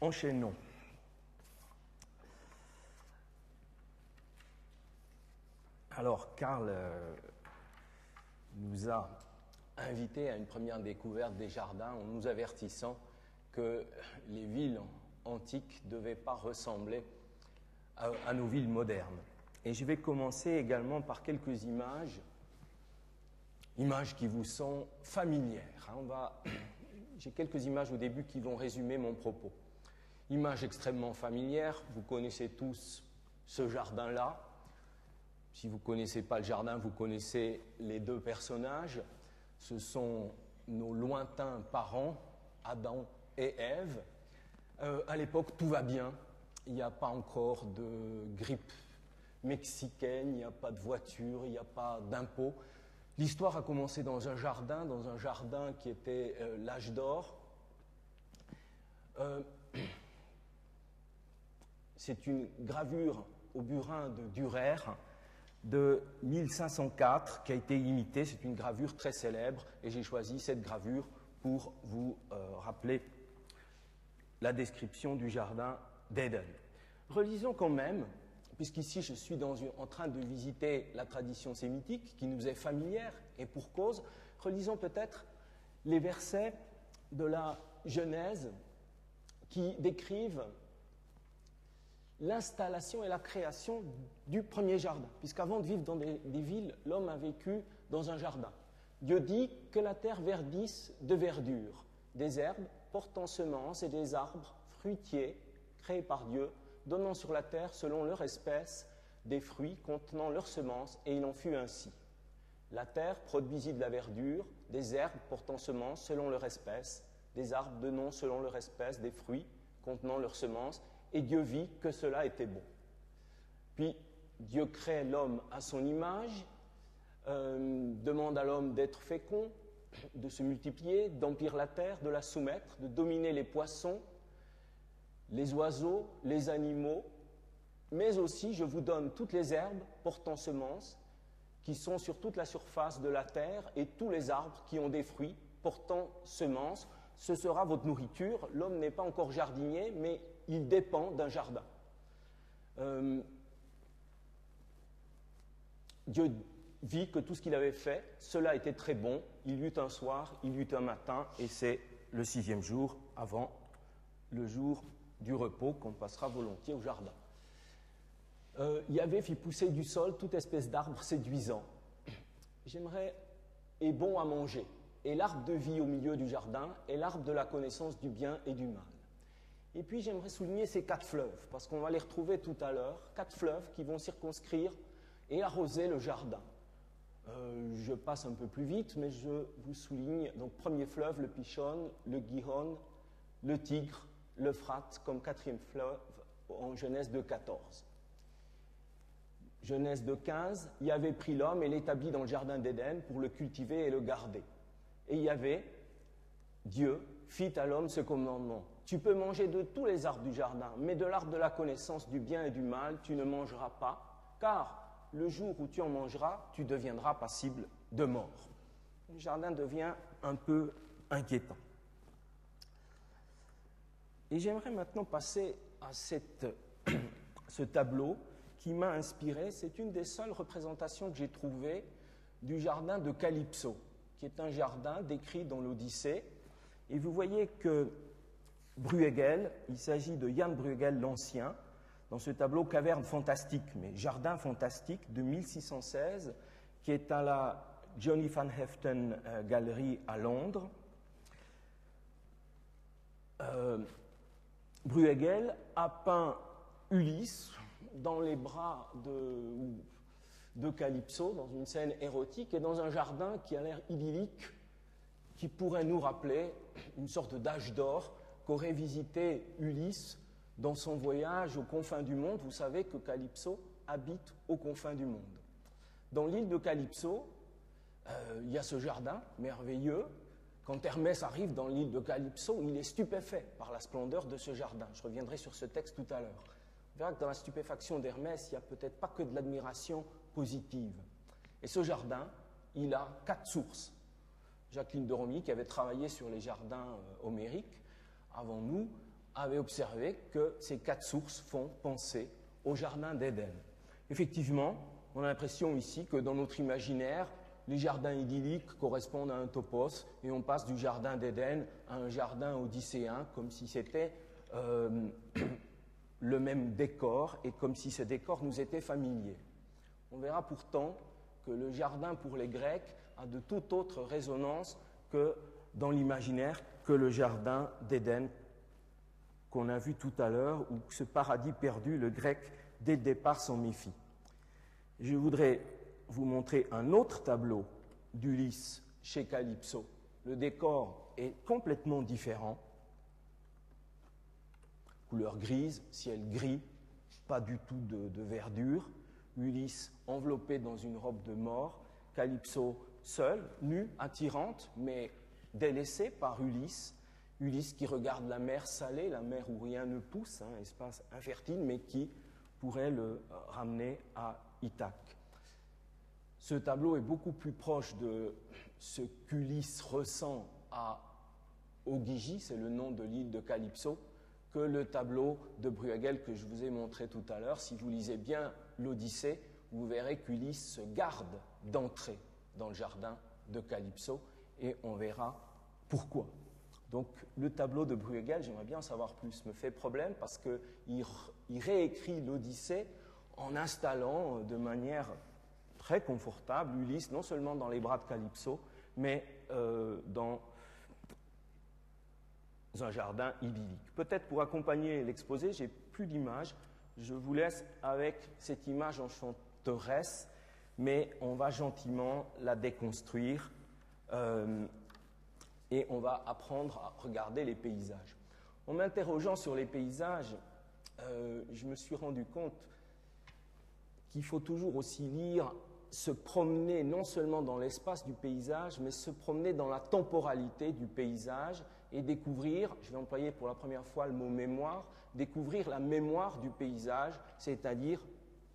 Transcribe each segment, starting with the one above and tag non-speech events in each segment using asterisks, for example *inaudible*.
Enchaînons. Alors, Karl euh, nous a invités à une première découverte des jardins en nous avertissant que les villes antiques ne devaient pas ressembler à, nos villes modernes. Et je vais commencer également par quelques images, images qui vous sont familières. Hein. *clears throat* j'ai quelques images au début qui vont résumer mon propos. Image extrêmement familière, vous connaissez tous ce jardin-là, si vous ne connaissez pas le jardin, vous connaissez les deux personnages. Ce sont nos lointains parents, Adam et Ève. Euh, à l'époque, tout va bien. Il n'y a pas encore de grippe mexicaine, il n'y a pas de voiture, il n'y a pas d'impôts. L'histoire a commencé dans un jardin, dans un jardin qui était euh, l'âge d'or. Euh, *clears throat* c'est une gravure au burin de Durer de 1504 qui a été imitée. C'est une gravure très célèbre et j'ai choisi cette gravure pour vous euh, rappeler la description du jardin d'Éden. Relisons quand même, puisqu'ici je suis en train de visiter la tradition sémitique qui nous est familière et pour cause, relisons peut-être les versets de la Genèse qui décrivent l'installation et la création du premier jardin, puisqu'avant de vivre dans des, villes, l'homme a vécu dans un jardin. Dieu dit que la terre verdisse de verdure, des herbes portant semences et des arbres fruitiers créés par Dieu, donnant sur la terre selon leur espèce des fruits contenant leurs semences, et il en fut ainsi. La terre produisit de la verdure, des herbes portant semences selon leur espèce, des arbres donnant selon leur espèce des fruits contenant leurs semences, et Dieu vit que cela était bon. Puis Dieu crée l'homme à son image, euh, demande à l'homme d'être fécond, de se multiplier, d'emplir la terre, de la soumettre, de dominer les poissons, les oiseaux, les animaux, mais aussi je vous donne toutes les herbes portant semences qui sont sur toute la surface de la terre et tous les arbres qui ont des fruits portant semences. Ce sera votre nourriture. L'homme n'est pas encore jardinier, mais il dépend d'un jardin. Euh, Dieu vit que tout ce qu'il avait fait, cela était très bon. Il y eut un soir, il y eut un matin, et c'est le sixième jour avant le jour du repos qu'on passera volontiers au jardin. Euh, Yahvé fit pousser du sol toute espèce d'arbre séduisant. J'aimerais, et bon à manger, et l'arbre de vie au milieu du jardin, et l'arbre de la connaissance du bien et du mal. Et puis j'aimerais souligner ces quatre fleuves, parce qu'on va les retrouver tout à l'heure, quatre fleuves qui vont circonscrire et arroser le jardin. Euh, je passe un peu plus vite, mais je vous souligne, donc premier fleuve, le Pichon, le Gihon, le Tigre, l'Euphrate comme quatrième fleuve en Genèse de 14. Genèse de 15, y avait pris l'homme et l'établit dans le jardin d'Éden pour le cultiver et le garder. Et y avait Dieu fit à l'homme ce commandement. Tu peux manger de tous les arbres du jardin, mais de l'arbre de la connaissance du bien et du mal, tu ne mangeras pas, car le jour où tu en mangeras, tu deviendras passible de mort. Le jardin devient un peu inquiétant. Et j'aimerais maintenant passer à *clears throat* ce tableau qui m'a inspiré. C'est une des seules représentations que j'ai trouvées du jardin de Calypso, qui est un jardin décrit dans l'Odyssée et vous voyez que Bruegel, il s'agit de Jan Bruegel l'Ancien, dans ce tableau Caverne fantastique, mais Jardin fantastique de 1616, qui est à la Johnny Van Heften euh, Galerie à Londres. Euh, Bruegel a peint Ulysse dans les bras de, de Calypso, dans une scène érotique, et dans un jardin qui a l'air idyllique, qui pourrait nous rappeler une sorte d'âge d'or qu'aurait visité Ulysse dans son voyage aux confins du monde. Vous savez que Calypso habite aux confins du monde. Dans l'île de Calypso, euh, il y a ce jardin merveilleux. Quand Hermès arrive dans l'île de Calypso, il est stupéfait par la splendeur de ce jardin. Je reviendrai sur ce texte tout à l'heure. On verra que dans la stupéfaction d'Hermès, il n'y a peut-être pas que de l'admiration positive. Et ce jardin, il a quatre sources. Jacqueline de qui avait travaillé sur les jardins euh, homériques avant nous, avait observé que ces quatre sources font penser au jardin d'Éden. Effectivement, on a l'impression ici que dans notre imaginaire, les jardins idylliques correspondent à un topos et on passe du jardin d'Éden à un jardin odysséen comme si c'était euh, *coughs* le même décor et comme si ce décor nous était familier. On verra pourtant que le jardin pour les Grecs a de toute autre résonance que dans l'imaginaire que le jardin d'Éden qu'on a vu tout à l'heure, ou ce paradis perdu, le grec, dès le départ s'en méfie. Je voudrais vous montrer un autre tableau d'Ulysse chez Calypso. Le décor est complètement différent. Couleur grise, ciel gris, pas du tout de, de verdure. Ulysse enveloppé dans une robe de mort, Calypso seul, nu, attirante, mais délaissée par Ulysse. Ulysse qui regarde la mer salée, la mer où rien ne pousse, un hein, espace infertile, mais qui pourrait le ramener à Ithaque. Ce tableau est beaucoup plus proche de ce qu'Ulysse ressent à Ogygie, c'est le nom de l'île de Calypso, que le tableau de Bruegel que je vous ai montré tout à l'heure. Si vous lisez bien l'Odyssée, vous verrez qu'Ulysse se garde d'entrer dans le jardin de Calypso et on verra pourquoi. Donc le tableau de Bruegel, j'aimerais bien en savoir plus, me fait problème parce qu'il il réécrit l'Odyssée en installant de manière très confortable Ulysse non seulement dans les bras de Calypso, mais euh, dans un jardin idyllique. Peut-être pour accompagner l'exposé, j'ai plus d'images. Je vous laisse avec cette image enchanteresse, mais on va gentiment la déconstruire euh, et on va apprendre à regarder les paysages. En m'interrogeant sur les paysages, euh, je me suis rendu compte qu'il faut toujours aussi lire, se promener non seulement dans l'espace du paysage, mais se promener dans la temporalité du paysage et découvrir, je vais employer pour la première fois le mot mémoire, découvrir la mémoire du paysage, c'est-à-dire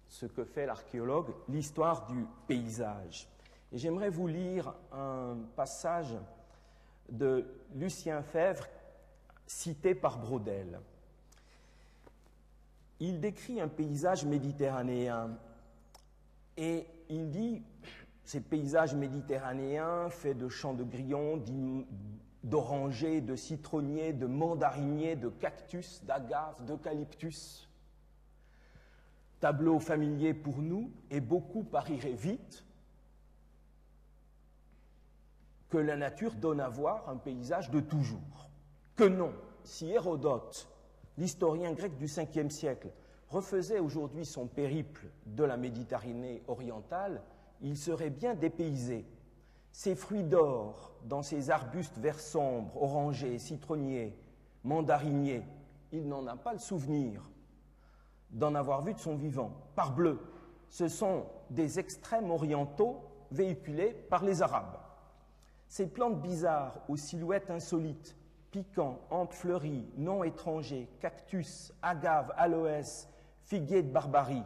ce que fait l'archéologue, l'histoire du paysage. J'aimerais vous lire un passage de Lucien Fèvre cité par Brodel. Il décrit un paysage méditerranéen et il dit ces paysages méditerranéens faits de champs de grillons, d'orangers, de citronniers, de mandariniers, de cactus, d'agaves, d'eucalyptus. Tableau familier pour nous, et beaucoup pariraient vite que la nature donne à voir un paysage de toujours. Que non, si Hérodote, l'historien grec du 5e siècle, refaisait aujourd'hui son périple de la Méditerranée orientale, il serait bien dépaysé. Ces fruits d'or dans ces arbustes verts sombres, orangés, citronniers, mandariniers, il n'en a pas le souvenir d'en avoir vu de son vivant. Parbleu, ce sont des extrêmes orientaux véhiculés par les Arabes. Ces plantes bizarres aux silhouettes insolites, piquants, ampes fleuries, non étrangers, cactus, agaves, aloès, figuier de barbarie.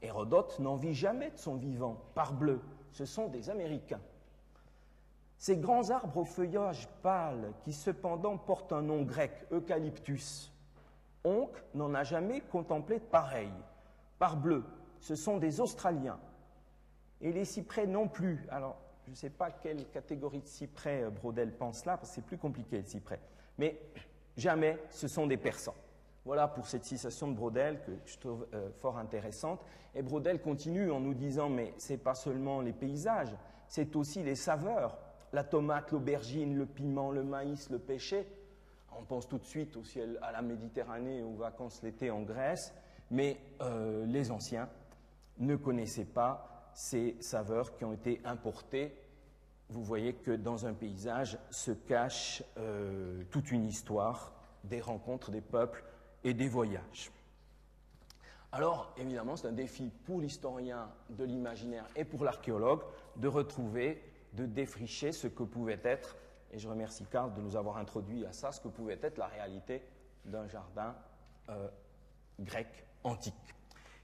Hérodote n'en vit jamais de son vivant, parbleu, ce sont des Américains. Ces grands arbres au feuillage pâle, qui cependant portent un nom grec, eucalyptus, Onc n'en a jamais contemplé de pareil. Parbleu, ce sont des Australiens. Et les cyprès non plus. Alors, je ne sais pas quelle catégorie de cyprès euh, Brodel pense là, parce que c'est plus compliqué le cyprès. Mais jamais ce sont des Persans. Voilà pour cette citation de Brodel que je trouve euh, fort intéressante. Et Brodel continue en nous disant, mais ce n'est pas seulement les paysages, c'est aussi les saveurs. La tomate, l'aubergine, le piment, le maïs, le pêcher. On pense tout de suite au ciel, à la Méditerranée, aux vacances l'été en Grèce, mais euh, les anciens ne connaissaient pas ces saveurs qui ont été importées. Vous voyez que dans un paysage se cache euh, toute une histoire des rencontres des peuples et des voyages. Alors, évidemment, c'est un défi pour l'historien de l'imaginaire et pour l'archéologue de retrouver, de défricher ce que pouvait être, et je remercie Karl de nous avoir introduit à ça, ce que pouvait être la réalité d'un jardin euh, grec antique.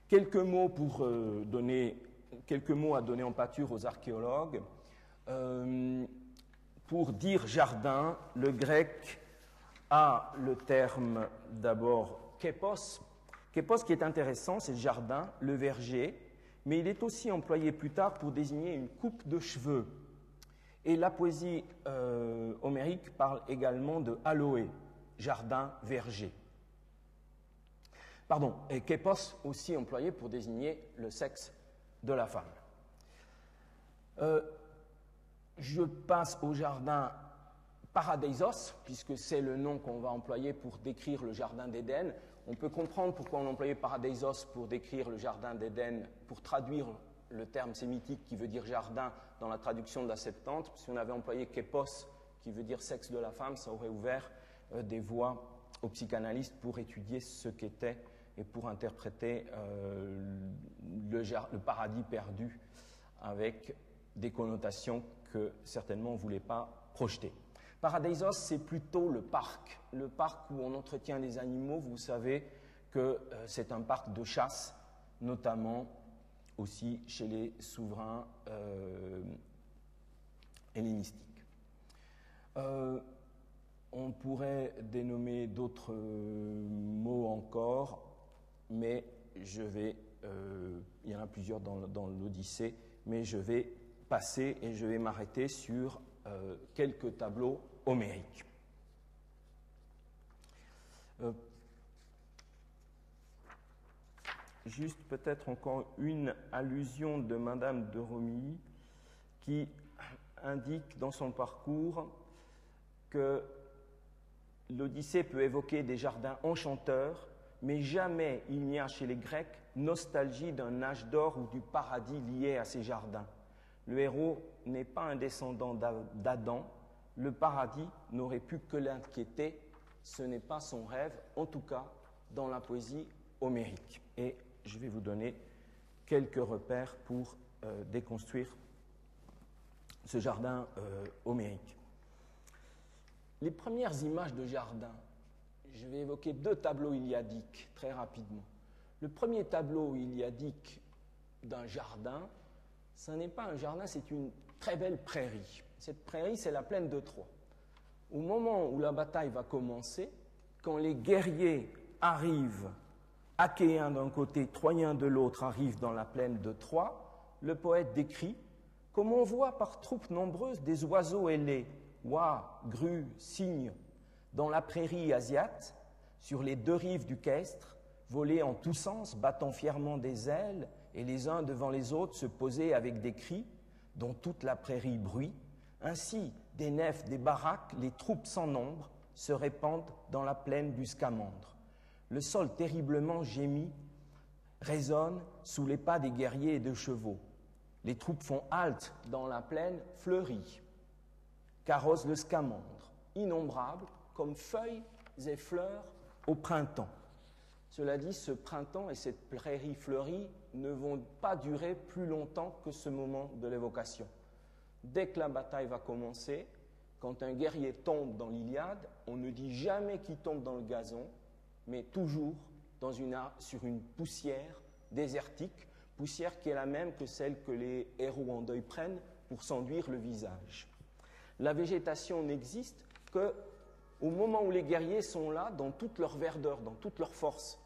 Quelques mots pour euh, donner, quelques mots à donner en pâture aux archéologues. Euh, pour dire jardin, le grec a le terme d'abord képos. Képos qui est intéressant, c'est le jardin, le verger, mais il est aussi employé plus tard pour désigner une coupe de cheveux. Et la poésie euh, homérique parle également de aloe, jardin, verger. Pardon, et képos aussi employé pour désigner le sexe de la femme. Euh, je passe au jardin Paradeisos, puisque c'est le nom qu'on va employer pour décrire le jardin d'Éden. On peut comprendre pourquoi on employait Paradeisos pour décrire le jardin d'Éden, pour traduire le terme sémitique qui veut dire jardin dans la traduction de la Septante. Si on avait employé Kepos, qui veut dire sexe de la femme, ça aurait ouvert euh, des voies aux psychanalystes pour étudier ce qu'était et pour interpréter euh, le, paradis perdu avec des connotations que certainement on ne voulait pas projeter. Paradeisos, c'est plutôt le parc, le parc où on entretient les animaux. Vous savez que euh, c'est un parc de chasse, notamment aussi chez les souverains euh, hellénistiques. On pourrait dénommer d'autres mots encore, mais je vais, il y en a plusieurs dans, l'Odyssée, mais je vais passer et je vais m'arrêter sur quelques tableaux homérique. Euh, juste peut-être encore une allusion de Madame de Romilly qui indique dans son parcours que l'Odyssée peut évoquer des jardins enchanteurs, mais jamais il n'y a chez les Grecs nostalgie d'un âge d'or ou du paradis lié à ces jardins. Le héros n'est pas un descendant d'Adam, le paradis n'aurait pu que l'inquiéter. Ce n'est pas son rêve, en tout cas dans la poésie homérique. Et je vais vous donner quelques repères pour euh, déconstruire ce jardin euh, homérique. Les premières images de jardin, je vais évoquer deux tableaux iliadiques très rapidement. Le premier tableau iliadique d'un jardin, ce n'est pas un jardin, c'est une très belle prairie. Cette prairie, c'est la plaine de Troie. Au moment où la bataille va commencer, quand les guerriers arrivent, achéens d'un côté, troyens de l'autre, arrivent dans la plaine de Troie, le poète décrit comme on voit par troupes nombreuses des oiseaux ailés, oies, grues, cygnes, dans la prairie asiate, sur les deux rives du Questre, voler en tous sens, battant fièrement des ailes, et les uns devant les autres se poser avec des cris, dont toute la prairie bruit, ainsi, des nefs, des baraques, les troupes sans nombre se répandent dans la plaine du Scamandre. Le sol terriblement gémit, résonne sous les pas des guerriers et de chevaux. Les troupes font halte dans la plaine fleurie. Carrosse le Scamandre, innombrable comme feuilles et fleurs au printemps. Cela dit, ce printemps et cette prairie fleurie ne vont pas durer plus longtemps que ce moment de l'évocation. Dès que la bataille va commencer, quand un guerrier tombe dans l'Iliade, on ne dit jamais qu'il tombe dans le gazon, mais toujours sur une poussière désertique, poussière qui est la même que celle que les héros en deuil prennent pour s'enduire le visage. La végétation n'existe que au moment où les guerriers sont là, dans toute leur verdeur, dans toute leur force.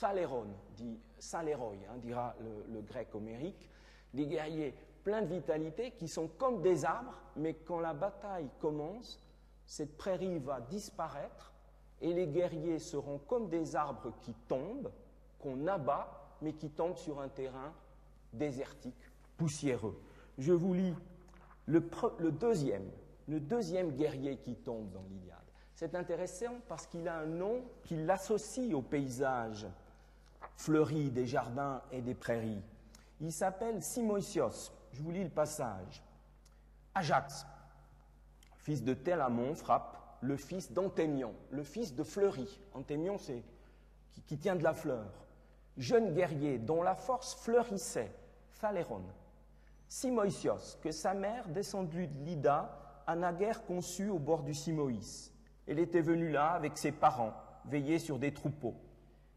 Thaléron, dit Saleroi, hein, dira le, grec homérique, les guerriers plein de vitalité, qui sont comme des arbres, mais quand la bataille commence, cette prairie va disparaître et les guerriers seront comme des arbres qui tombent, qu'on abat, mais qui tombent sur un terrain désertique, poussiéreux. Je vous lis le, deuxième, le deuxième guerrier qui tombe dans l'Iliade. C'est intéressant parce qu'il a un nom qui l'associe au paysage fleuri des jardins et des prairies. Il s'appelle Simoisios. Je vous lis le passage. Ajax, fils de Télamon, frappe le fils d'Antémion, le fils de Fleury. Antémion, c'est qui, tient de la fleur. Jeune guerrier dont la force fleurissait, Phaléron. Simoisios, que sa mère, descendue de Lida, a naguère conçu au bord du Simoïs. Elle était venue là avec ses parents, veiller sur des troupeaux.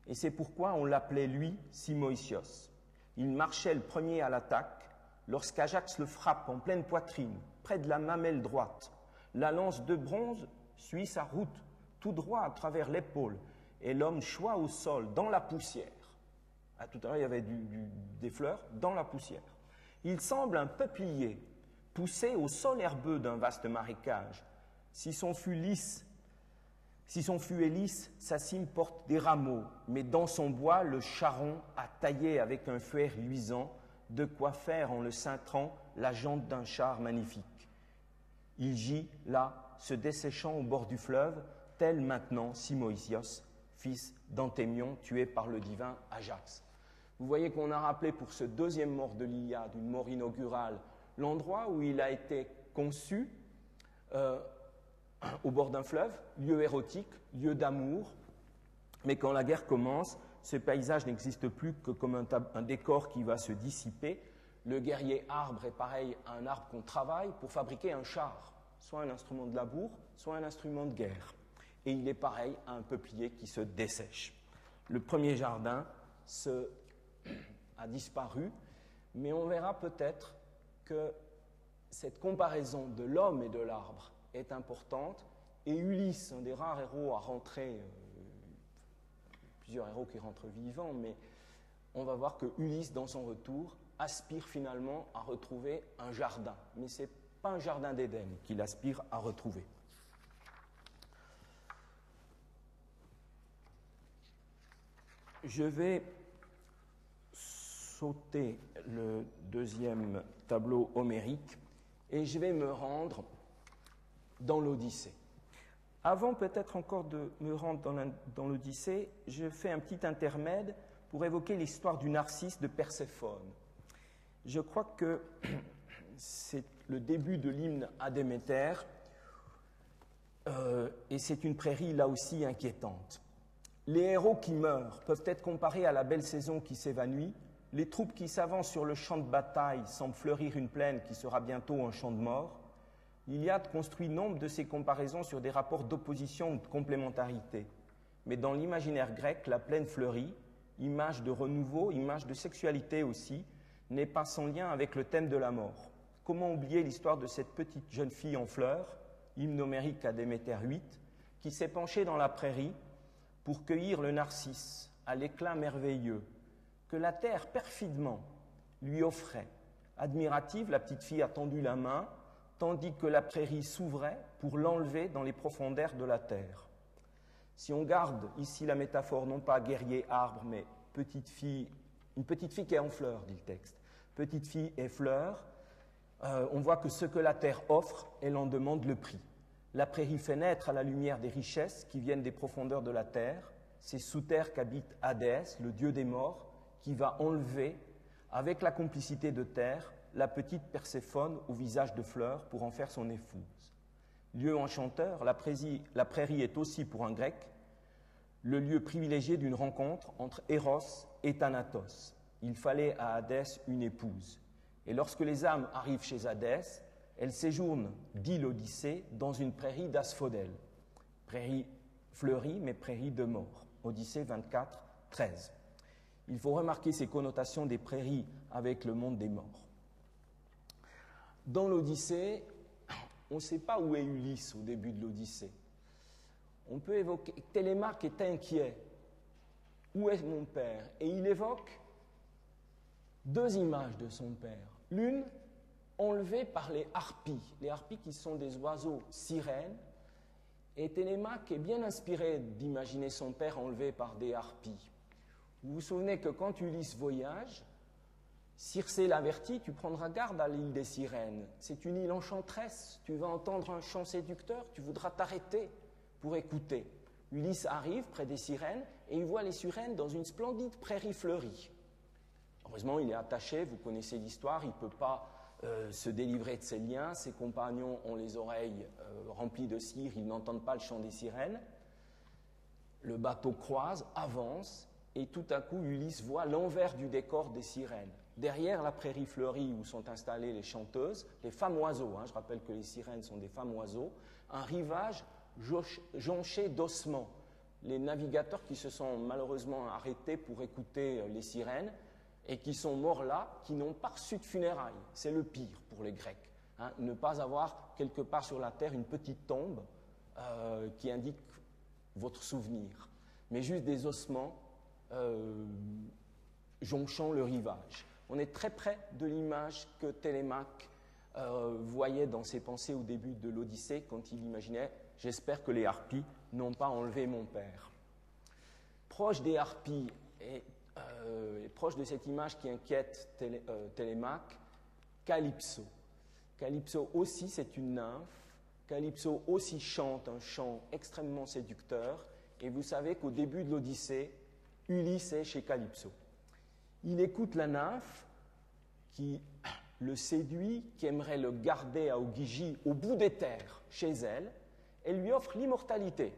Et c'est pourquoi on l'appelait lui Simoisios. Il marchait le premier à l'attaque, lorsqu'Ajax le frappe en pleine poitrine, près de la mamelle droite. La lance de bronze suit sa route tout droit à travers l'épaule, et l'homme choit au sol, dans la poussière. À tout à l'heure, il y avait des fleurs dans la poussière. Il semble un peuplier poussé au sol herbeux d'un vaste marécage. Si son fût lisse, si son fût est lisse, sa cime porte des rameaux, mais dans son bois, le charron a taillé avec un fer luisant de quoi faire en le cintrant la jante d'un char magnifique. Il gît là, se desséchant au bord du fleuve, tel maintenant Simoïsios, fils d'Antémion, tué par le divin Ajax. Vous voyez qu'on a rappelé pour ce deuxième mort de l'Iliade, une mort inaugurale, l'endroit où il a été conçu euh, au bord d'un fleuve, lieu érotique, lieu d'amour. Mais quand la guerre commence, ce paysage n'existe plus que comme un, décor qui va se dissiper. Le guerrier arbre est pareil à un arbre qu'on travaille pour fabriquer un char, soit un instrument de labour, soit un instrument de guerre. Et il est pareil à un peuplier qui se dessèche. Le premier jardin a disparu, mais on verra peut-être que cette comparaison de l'homme et de l'arbre est importante. Et Ulysse, un des rares héros à rentrer, euh, plusieurs héros qui rentrent vivants, mais on va voir que Ulysse, dans son retour, aspire finalement à retrouver un jardin. Mais ce n'est pas un jardin d'Éden qu'il aspire à retrouver. Je vais sauter le deuxième tableau homérique et je vais me rendre dans l'Odyssée. Avant peut-être encore de me rendre dans l'Odyssée, je fais un petit intermède pour évoquer l'histoire du Narcisse de Perséphone. Je crois que *clears throat* c'est le début de l'hymne à Déméter, euh, et c'est une prairie là aussi inquiétante. Les héros qui meurent peuvent être comparés à la belle saison qui s'évanouit, les troupes qui s'avancent sur le champ de bataille semblent fleurir une plaine qui sera bientôt un champ de mort. L'Iliade construit nombre de ces comparaisons sur des rapports d'opposition ou de complémentarité. Mais dans l'imaginaire grec, la plaine fleurie, image de renouveau, image de sexualité aussi, n'est pas sans lien avec le thème de la mort. Comment oublier l'histoire de cette petite jeune fille en fleurs, hymnomérique à Déméter 8, qui s'est penchée dans la prairie pour cueillir le narcisse à l'éclat merveilleux, que la terre perfidement lui offrait. Admirative, la petite fille a tendu la main, tandis que la prairie s'ouvrait pour l'enlever dans les profondeurs de la terre. Si on garde ici la métaphore non pas guerrier arbre, mais petite fille, une petite fille qui est en fleur, dit le texte. Petite fille et fleur, euh, on voit que ce que la terre offre, elle en demande le prix. La prairie fait naître à la lumière des richesses qui viennent des profondeurs de la terre. C'est sous terre qu'habite Hadès, le dieu des morts, qui va enlever, avec la complicité de terre, la petite Perséphone au visage de fleurs pour en faire son épouse. Lieu enchanteur, la prairie, est aussi pour un grec le lieu privilégié d'une rencontre entre Eros et Thanatos. Il fallait à Hadès une épouse. Et lorsque les âmes arrivent chez Hadès, elles séjournent, dit l'Odyssée, dans une prairie d'asphodèle. Prairie fleurie, mais prairie de mort. Odyssée 24, 13 il faut remarquer ces connotations des prairies avec le monde des morts. Dans l'Odyssée, on ne sait pas où est Ulysse au début de l'Odyssée. On peut évoquer, Télémaque est inquiet. Où est mon père? Et il évoque deux images de son père. L'une enlevée par les harpies, les harpies qui sont des oiseaux sirènes. Et Télémaque est bien inspiré d'imaginer son père enlevé par des harpies. Vous vous souvenez que quand Ulysse voyage, Circé l'avertit, tu prendras garde à l'île des sirènes. C'est une île enchanteresse. Tu vas entendre un chant séducteur, tu voudras t'arrêter pour écouter. Ulysse arrive près des sirènes et il voit les sirènes dans une splendide prairie fleurie. Heureusement, il est attaché, vous connaissez l'histoire, il ne peut pas euh, se délivrer de ses liens. Ses compagnons ont les oreilles euh, remplies de cire, ils n'entendent pas le chant des sirènes. Le bateau croise, avance, et tout à coup Ulysse voit l'envers du décor des sirènes. Derrière la prairie fleurie où sont installées les chanteuses, les femmes oiseaux, hein, je rappelle que les sirènes sont des femmes oiseaux, un rivage jonché d'ossements. Les navigateurs qui se sont malheureusement arrêtés pour écouter euh, les sirènes et qui sont morts là, qui n'ont pas reçu de funérailles. C'est le pire pour les Grecs. Hein, ne pas avoir quelque part sur la terre une petite tombe euh, qui indique votre souvenir, mais juste des ossements euh, jonchant le rivage. On est très près de l'image que Télémaque euh, voyait dans ses pensées au début de l'Odyssée quand il imaginait J'espère que les harpies n'ont pas enlevé mon père. Proche des harpies et, euh, proche de cette image qui inquiète Télémaque, Calypso. Calypso aussi, c'est une nymphe. Calypso aussi chante un chant extrêmement séducteur. Et vous savez qu'au début de l'Odyssée, Ulysse est chez Calypso. Il écoute la nymphe qui le séduit, qui aimerait le garder à Ogygie au bout des terres chez elle. Elle lui offre l'immortalité.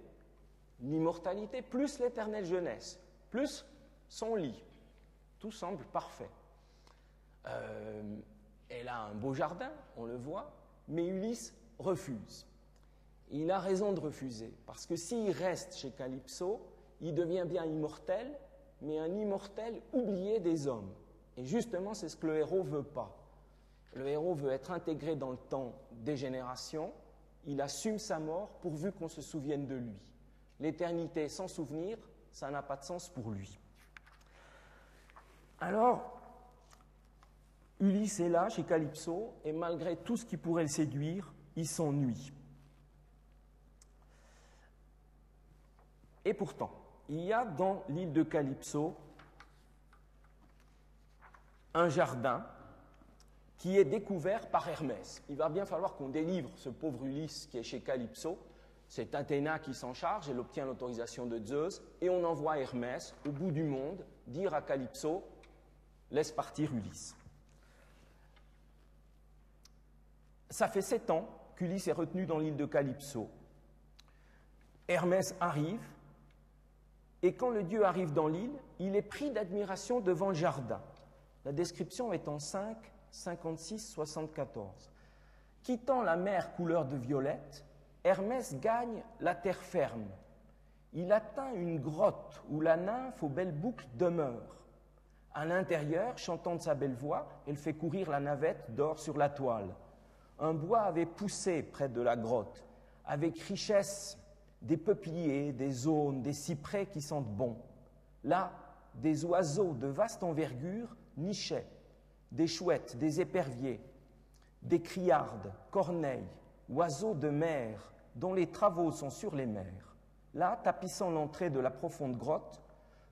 L'immortalité plus l'éternelle jeunesse, plus son lit. Tout semble parfait. Euh, elle a un beau jardin, on le voit, mais Ulysse refuse. Il a raison de refuser, parce que s'il reste chez Calypso, il devient bien immortel, mais un immortel oublié des hommes. Et justement, c'est ce que le héros veut pas. Le héros veut être intégré dans le temps des générations, il assume sa mort pourvu qu'on se souvienne de lui. L'éternité sans souvenir, ça n'a pas de sens pour lui. Alors, Ulysse est là chez Calypso, et malgré tout ce qui pourrait le séduire, il s'ennuie. Et pourtant, il y a dans l'île de Calypso un jardin qui est découvert par Hermès. Il va bien falloir qu'on délivre ce pauvre Ulysse qui est chez Calypso. C'est Athéna qui s'en charge, elle obtient l'autorisation de Zeus, et on envoie Hermès au bout du monde dire à Calypso Laisse partir Ulysse. Ça fait sept ans qu'Ulysse est retenu dans l'île de Calypso. Hermès arrive, et quand le dieu arrive dans l'île, il est pris d'admiration devant le jardin. La description est en 5, 56, 74. Quittant la mer couleur de violette, Hermès gagne la terre ferme. Il atteint une grotte où la nymphe aux belles boucles demeure. À l'intérieur, chantant de sa belle voix, elle fait courir la navette d'or sur la toile un bois avait poussé près de la grotte, avec richesse des peupliers, des aunes, des cyprès qui sentent bon. Là, des oiseaux de vaste envergure nichaient, des chouettes, des éperviers, des criardes, corneilles, oiseaux de mer, dont les travaux sont sur les mers. Là, tapissant l'entrée de la profonde grotte,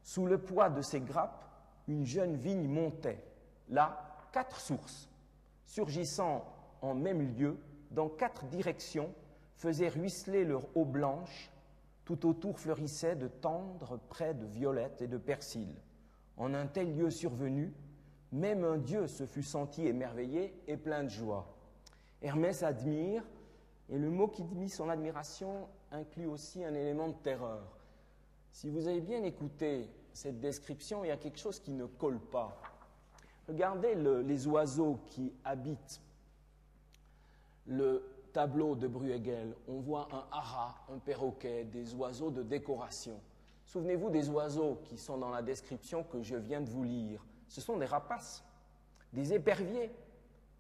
sous le poids de ces grappes, une jeune vigne montait. Là, quatre sources, surgissant en même lieu, dans quatre directions, faisaient ruisseler leur eau blanche, tout autour fleurissait de tendres près de violettes et de persil. En un tel lieu survenu, même un dieu se fut senti émerveillé et plein de joie. Hermès admire, et le mot qui dit son admiration inclut aussi un élément de terreur. Si vous avez bien écouté cette description, il y a quelque chose qui ne colle pas. Regardez les oiseaux qui habitent le tableau de Bruegel, on voit un hara, un perroquet, des oiseaux de décoration. Souvenez-vous des oiseaux qui sont dans la description que je viens de vous lire. Ce sont des rapaces, des éperviers,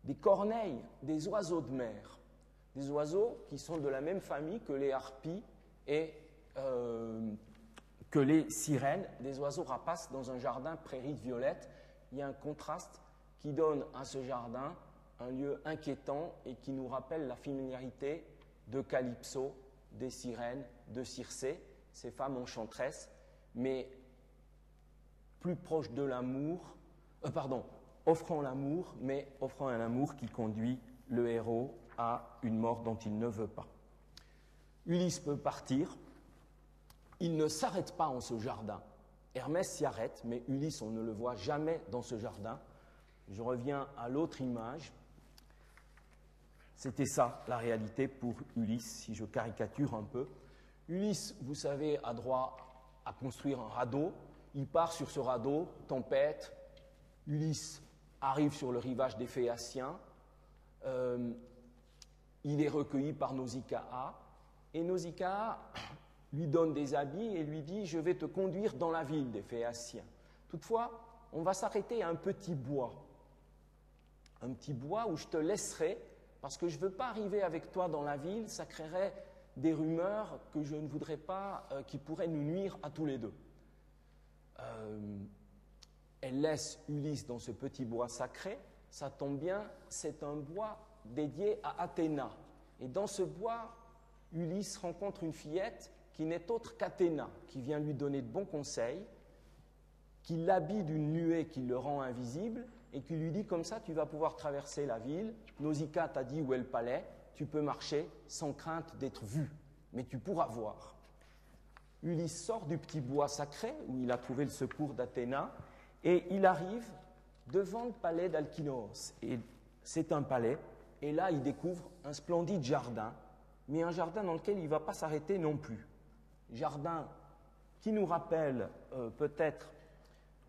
des corneilles, des oiseaux de mer. Des oiseaux qui sont de la même famille que les harpies et euh, que les sirènes, des oiseaux rapaces dans un jardin prairie de violette. Il y a un contraste qui donne à ce jardin un lieu inquiétant et qui nous rappelle la familiarité de Calypso, des sirènes, de Circé, ces femmes enchanteresses, mais plus proches de l'amour, euh, pardon, offrant l'amour, mais offrant un amour qui conduit le héros à une mort dont il ne veut pas. Ulysse peut partir, il ne s'arrête pas en ce jardin. Hermès s'y arrête, mais Ulysse, on ne le voit jamais dans ce jardin. Je reviens à l'autre image. C'était ça, la réalité pour Ulysse, si je caricature un peu. Ulysse, vous savez, a droit à construire un radeau. Il part sur ce radeau, tempête. Ulysse arrive sur le rivage des Phéaciens. Euh, il est recueilli par Nausicaa. Et Nausicaa *coughs* lui donne des habits et lui dit Je vais te conduire dans la ville des Phéaciens. Toutefois, on va s'arrêter à un petit bois. Un petit bois où je te laisserai parce que je ne veux pas arriver avec toi dans la ville, ça créerait des rumeurs que je ne voudrais pas, euh, qui pourraient nous nuire à tous les deux. Euh, elle laisse Ulysse dans ce petit bois sacré. Ça tombe bien, c'est un bois dédié à Athéna. Et dans ce bois, Ulysse rencontre une fillette qui n'est autre qu'Athéna, qui vient lui donner de bons conseils, qui l'habille d'une nuée qui le rend invisible et qui lui dit comme ça, tu vas pouvoir traverser la ville. Nausicaa t'a dit où est le palais, tu peux marcher sans crainte d'être vu, mais tu pourras voir. Ulysse sort du petit bois sacré où il a trouvé le secours d'Athéna et il arrive devant le palais d'Alkynos. Et c'est un palais, et là il découvre un splendide jardin, mais un jardin dans lequel il ne va pas s'arrêter non plus. Jardin qui nous rappelle euh, peut-être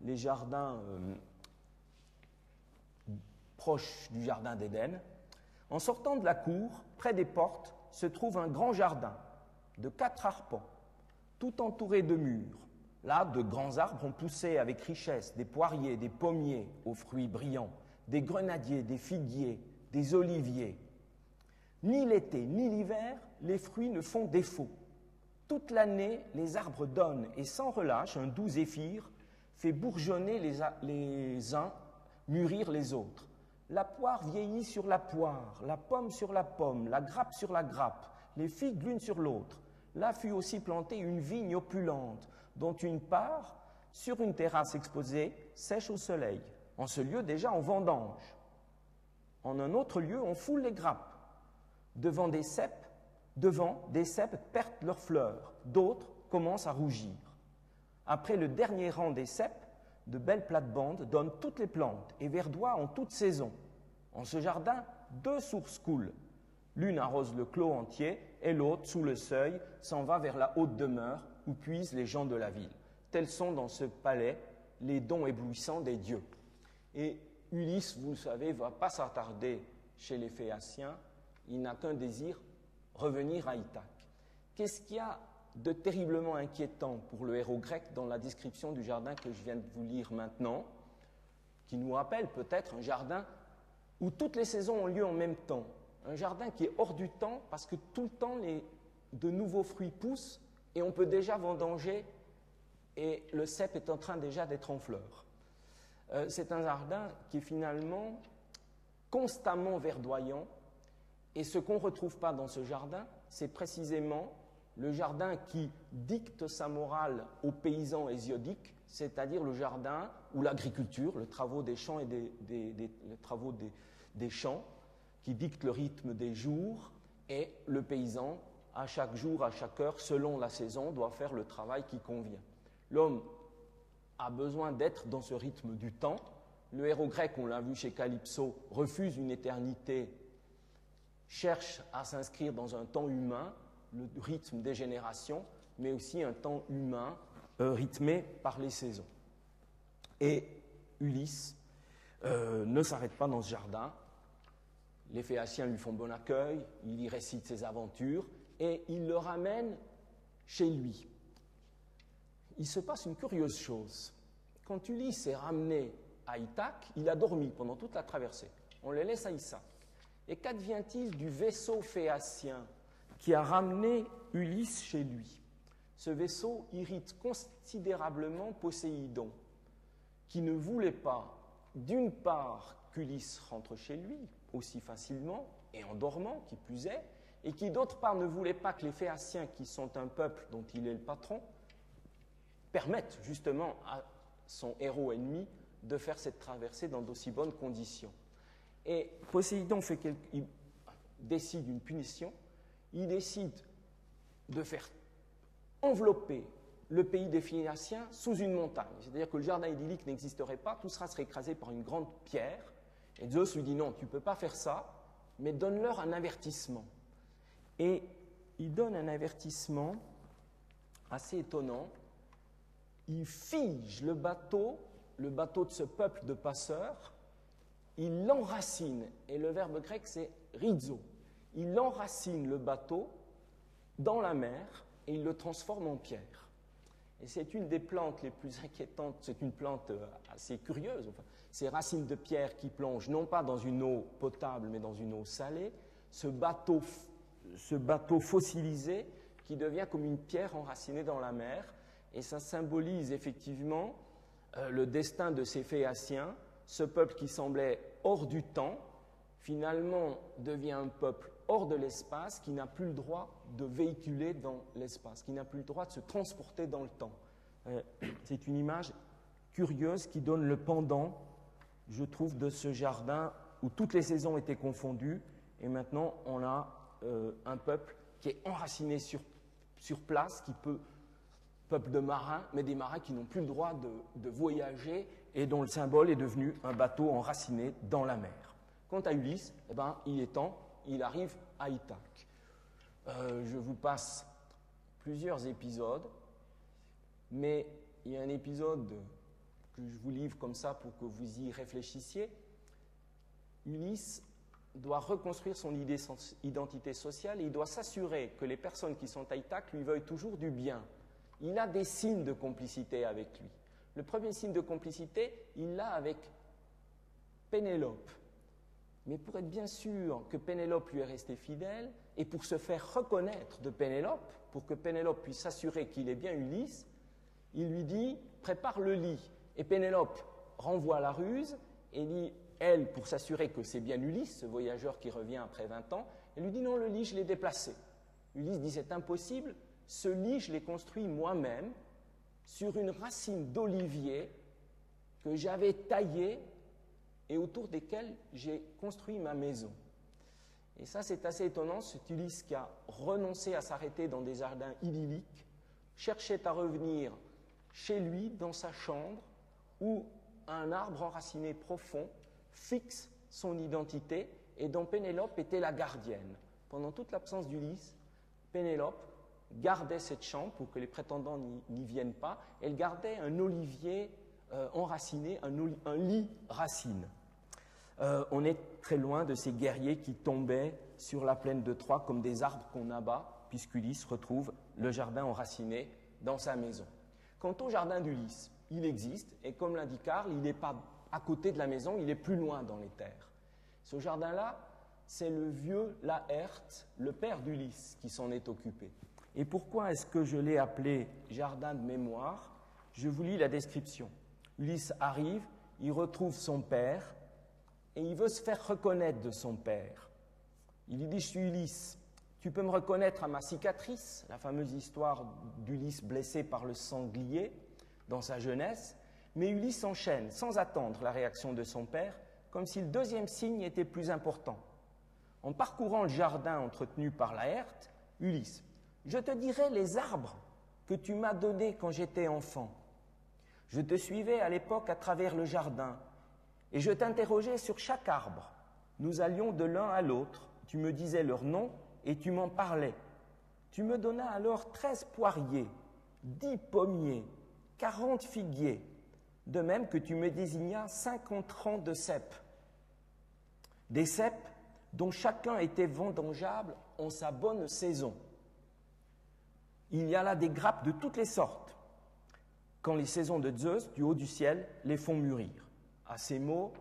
les jardins euh, du jardin d'Éden. En sortant de la cour, près des portes, se trouve un grand jardin de quatre arpents, tout entouré de murs. Là, de grands arbres ont poussé avec richesse, des poiriers, des pommiers aux fruits brillants, des grenadiers, des figuiers, des oliviers. Ni l'été ni l'hiver, les fruits ne font défaut. Toute l'année, les arbres donnent et sans relâche un doux zéphyr fait bourgeonner les uns, mûrir les autres. La poire vieillit sur la poire, la pomme sur la pomme, la grappe sur la grappe, les figues l'une sur l'autre. Là fut aussi plantée une vigne opulente, dont une part, sur une terrasse exposée, sèche au soleil. En ce lieu déjà on vendange. En un autre lieu on foule les grappes. Devant des cèpes, devant des cèpes perdent leurs fleurs, d'autres commencent à rougir. Après le dernier rang des cèpes, de belles plates-bandes donnent toutes les plantes et verdoient en toute saison. En ce jardin, deux sources coulent. L'une arrose le clos entier et l'autre, sous le seuil, s'en va vers la haute demeure où puisent les gens de la ville. Tels sont dans ce palais les dons éblouissants des dieux. Et Ulysse, vous le savez, ne va pas s'attarder chez les Phéaciens. Il n'a qu'un désir, revenir à Ithaque. Qu'est-ce qu'il y a de terriblement inquiétant pour le héros grec dans la description du jardin que je viens de vous lire maintenant, qui nous rappelle peut-être un jardin où toutes les saisons ont lieu en même temps. Un jardin qui est hors du temps parce que tout le temps les, de nouveaux fruits poussent et on peut déjà vendanger et le cep est en train déjà d'être en fleurs. Euh, c'est un jardin qui est finalement constamment verdoyant et ce qu'on ne retrouve pas dans ce jardin, c'est précisément le jardin qui dicte sa morale aux paysans hésiodiques, c'est-à-dire le jardin ou l'agriculture, le travaux des champs et des, travaux des, champs, qui dicte le rythme des jours, et le paysan, à chaque jour, à chaque heure, selon la saison, doit faire le travail qui convient. L'homme a besoin d'être dans ce rythme du temps. Le héros grec, on l'a vu chez Calypso, refuse une éternité, cherche à s'inscrire dans un temps humain, le rythme des générations, mais aussi un temps humain euh, rythmé par les saisons. Et Ulysse euh, ne s'arrête pas dans ce jardin. Les Phéaciens lui font bon accueil, il y récite ses aventures et il le ramène chez lui. Il se passe une curieuse chose. Quand Ulysse est ramené à Ithaque, il a dormi pendant toute la traversée. On le laisse à Issa. Et qu'advient-il du vaisseau phéacien qui a ramené Ulysse chez lui. Ce vaisseau irrite considérablement Poséidon, qui ne voulait pas, d'une part, qu'Ulysse rentre chez lui aussi facilement, et en dormant, qui plus et qui d'autre part ne voulait pas que les Phéaciens, qui sont un peuple dont il est le patron, permettent justement à son héros ennemi de faire cette traversée dans d'aussi bonnes conditions. Et Poséidon décide une punition il décide de faire envelopper le pays des Phéniciens sous une montagne. C'est-à-dire que le jardin idyllique n'existerait pas, tout sera écrasé par une grande pierre. Et Zeus lui dit non, tu ne peux pas faire ça, mais donne-leur un avertissement. Et il donne un avertissement assez étonnant. Il fige le bateau, le bateau de ce peuple de passeurs, il l'enracine. Et le verbe grec, c'est rizo il enracine le bateau dans la mer et il le transforme en pierre. Et c'est une des plantes les plus inquiétantes, c'est une plante euh, assez curieuse. Ces racines de pierre qui plongent non pas dans une eau potable mais dans une eau salée, ce bateau ce bateau fossilisé qui devient comme une pierre enracinée dans la mer. Et ça symbolise effectivement euh, le destin de ces Phéaciens, ce peuple qui semblait hors du temps, finalement devient un peuple hors de l'espace, qui n'a plus le droit de véhiculer dans l'espace, qui n'a plus le droit de se transporter dans le temps. Euh, *clears throat* c'est une image curieuse qui donne le pendant, je trouve, de ce jardin où toutes les saisons étaient confondues, et maintenant on a euh, un peuple qui est enraciné sur, sur place, qui peut, peuple de marins, mais des marins qui n'ont plus le droit de, voyager et dont le symbole est devenu un bateau enraciné dans la mer. Quant à Ulysse, eh ben, il est temps, il arrive à Ithaque. Euh, je vous passe plusieurs épisodes, mais il y a un épisode que je vous livre comme ça pour que vous y réfléchissiez. Ulysse doit reconstruire son identité sociale et il doit s'assurer que les personnes qui sont à Ithaque lui veuillent toujours du bien. Il a des signes de complicité avec lui. Le premier signe de complicité, il l'a avec Pénélope. Mais pour être bien sûr que Pénélope lui est restée fidèle et pour se faire reconnaître de Pénélope, pour que Pénélope puisse s'assurer qu'il est bien Ulysse, il lui dit prépare le lit. Et Pénélope renvoie la ruse et dit elle, pour s'assurer que c'est bien Ulysse, ce voyageur qui revient après 20 ans, elle lui dit non, le lit, je l'ai déplacé. Ulysse dit c'est impossible, ce lit, je l'ai construit moi-même sur une racine d'olivier que j'avais taillée et autour desquelles j'ai construit ma maison. Et ça, c'est assez étonnant, cet Ulysse qui a renoncé à s'arrêter dans des jardins idylliques, cherchait à revenir chez lui, dans sa chambre, où un arbre enraciné profond fixe son identité et dont Pénélope était la gardienne. Pendant toute l'absence d'Ulysse, Pénélope gardait cette chambre pour que les prétendants n'y viennent pas. Elle gardait un olivier euh, enraciné, un, lit racine. Euh, on est très loin de ces guerriers qui tombaient sur la plaine de Troie comme des arbres qu'on abat, puisqu'Ulysse retrouve le jardin enraciné dans sa maison. Quant au jardin d'Ulysse, il existe, et comme l'indique Karl, il n'est pas à côté de la maison, il est plus loin dans les terres. Ce jardin-là, c'est le vieux Laerte, le père d'Ulysse, qui s'en est occupé. Et pourquoi est-ce que je l'ai appelé jardin de mémoire? Je vous lis la description. Ulysse arrive, il retrouve son père, et il veut se faire reconnaître de son père. Il lui dit, je suis Ulysse, tu peux me reconnaître à ma cicatrice, la fameuse histoire d'Ulysse blessé par le sanglier dans sa jeunesse. Mais Ulysse enchaîne, sans attendre la réaction de son père, comme si le deuxième signe était plus important. En parcourant le jardin entretenu par Laerte, Ulysse, je te dirai les arbres que tu m'as donnés quand j'étais enfant. Je te suivais à l'époque à travers le jardin, et je t'interrogeais sur chaque arbre. Nous allions de l'un à l'autre, tu me disais leur nom, et tu m'en parlais. Tu me donnas alors treize poiriers, dix pommiers, quarante figuiers, de même que tu me désignas cinquante rangs de cèpes. Des cèpes dont chacun était vendangeable en sa bonne saison. Il y a là des grappes de toutes les sortes, quand les saisons de Zeus, du haut du ciel, les font mûrir. À ces mots,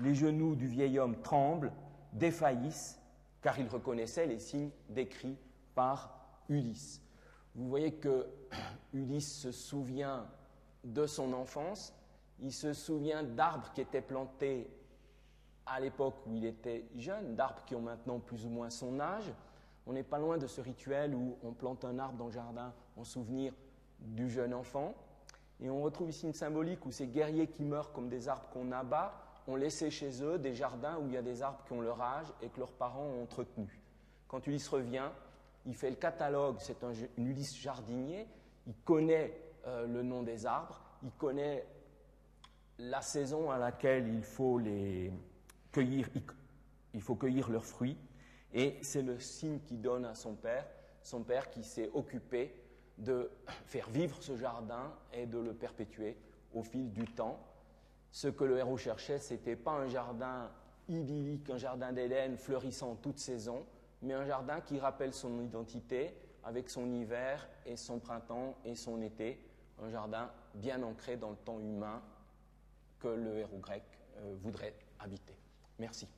les genoux du vieil homme tremblent, défaillissent, car il reconnaissait les signes décrits par Ulysse. Vous voyez que *clears throat* Ulysse se souvient de son enfance, il se souvient d'arbres qui étaient plantés à l'époque où il était jeune, d'arbres qui ont maintenant plus ou moins son âge. On n'est pas loin de ce rituel où on plante un arbre dans le jardin en souvenir du jeune enfant. Et on retrouve ici une symbolique où ces guerriers qui meurent comme des arbres qu'on abat ont laissé chez eux des jardins où il y a des arbres qui ont leur âge et que leurs parents ont entretenus. Quand Ulysse revient, il fait le catalogue, c'est un, Ulysse jardinier, il connaît euh, le nom des arbres, il connaît la saison à laquelle il faut les cueillir, il faut cueillir leurs fruits, et c'est le signe qu'il donne à son père, son père qui s'est occupé de faire vivre ce jardin et de le perpétuer au fil du temps. Ce que le héros cherchait, ce n'était pas un jardin idyllique, un jardin d'Éden fleurissant toute saison, mais un jardin qui rappelle son identité avec son hiver et son printemps et son été, un jardin bien ancré dans le temps humain que le héros grec euh, voudrait habiter. Merci.